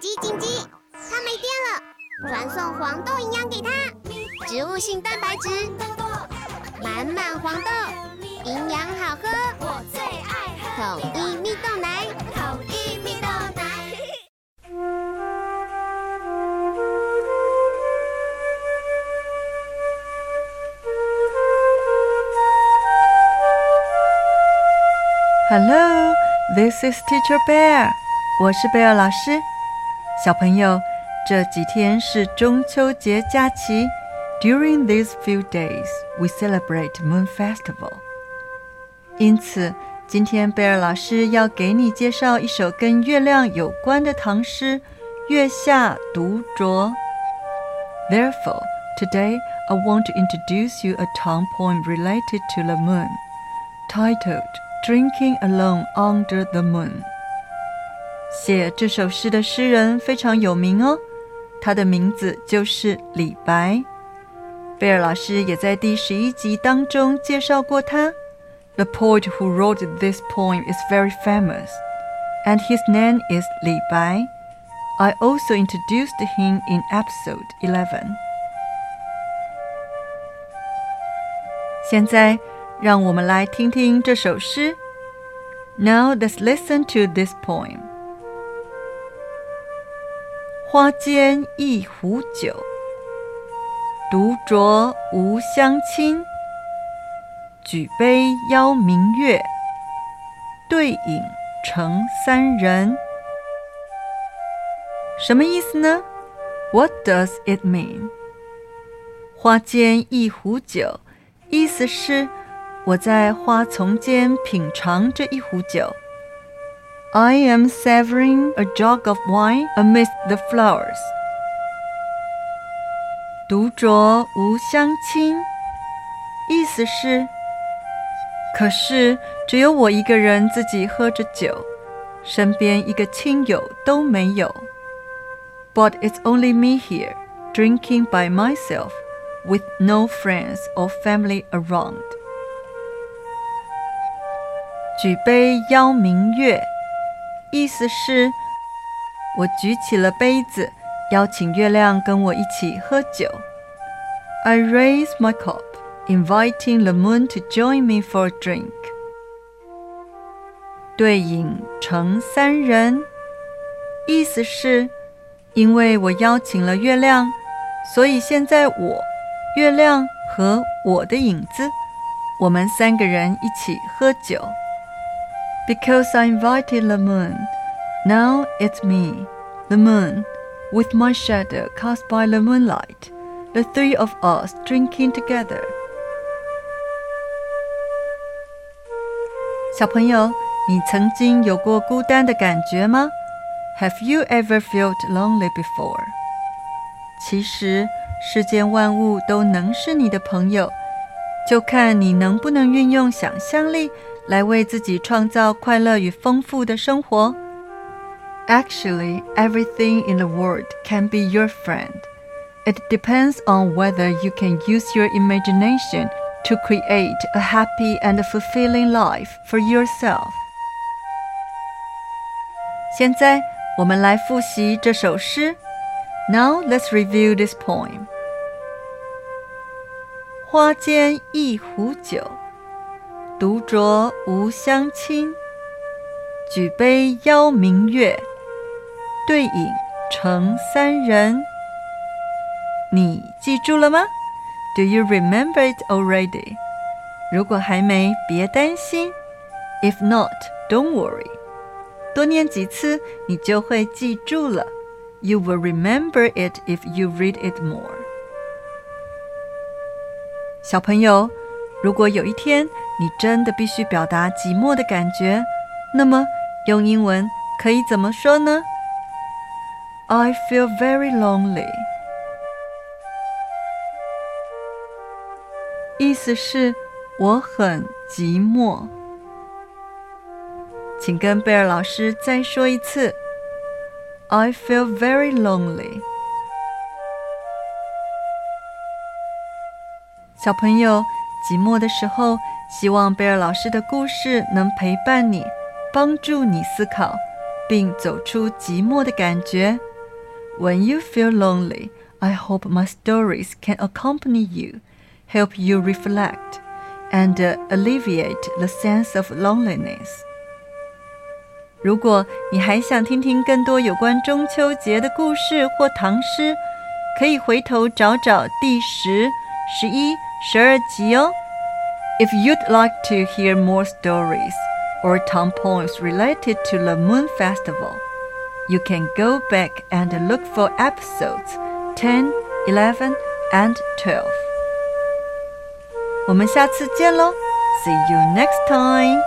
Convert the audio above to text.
紧急紧急！它没电了，传送黄豆营养给它，植物性蛋白质，满满黄豆，营养好喝，我最爱喝统一蜜豆奶，统一蜜豆奶。Hello, this is Teacher Bear. 我是贝尔老师。小朋友，这几天是中秋节假期。During these few days, we celebrate Moon Festival. 因此，今天贝尔老师要给你介绍一首跟月亮有关的唐诗《月下独酌》。Therefore, today I want to introduce you a Tang poem related to the moon, titled "Drinking Alone Under the Moon." 写这首诗的诗人非常有名哦，他的名字就是李白。贝尔老师也在第十一集当中介绍过他。The poet who wrote this poem is very famous, and his name is 李白。I also introduced him in episode eleven。现在，让我们来听听这首诗。Now let's listen to this poem. 花间一壶酒，独酌无相亲。举杯邀明月，对影成三人。什么意思呢？What does it mean？花间一壶酒，意思是我在花丛间品尝这一壶酒。I am savoring a jug of wine amidst the flowers. 独酌无相亲，意思是，可是只有我一个人自己喝着酒，身边一个亲友都没有。But it's only me here, drinking by myself, with no friends or family around. 举杯邀明月。 意思是，我举起了杯子，邀请月亮跟我一起喝酒。I raise my cup, inviting the moon to join me for a drink. 对影成三人，意思是，因为我邀请了月亮，所以现在我、月亮和我的影子，我们三个人一起喝酒。Because I invited the moon, now it's me, the moon, with my shadow cast by the moonlight, the three of us drinking together. 小朋友，你曾经有过孤单的感觉吗？Have you ever felt lonely before? 其实，世间万物都能是你的朋友，就看你能不能运用想象力。 来为自己创造快乐与丰富的生活。Actually, everything in the world can be your friend. It depends on whether you can use your imagination to create a happy and fulfilling life for yourself. 现在，我们来复习这首诗。Now let's review this poem. 花间一壶酒。 独酌无相亲，举杯邀明月，对影成三人。你记住了吗？Do you remember it already？如果还没，别担心。If not, don't worry。多念几次，你就会记住了。You will remember it if you read it more。小朋友。如果有一天你真的必须表达寂寞的感觉，那么用英文可以怎么说呢？I feel very lonely。意思是我很寂寞。请跟贝尔老师再说一次：I feel very lonely。小朋友。寂寞的时候，希望贝尔老师的故事能陪伴你，帮助你思考，并走出寂寞的感觉。When you feel lonely, I hope my stories can accompany you, help you reflect, and alleviate the sense of loneliness. 如果你还想听听更多有关中秋节的故事或唐诗，可以回头找找第十、十一、十二集哦。If you'd like to hear more stories or town poems related to the Moon Festival, you can go back and look for episodes 10, 11, and 12. 我们下次见喽！See you next time.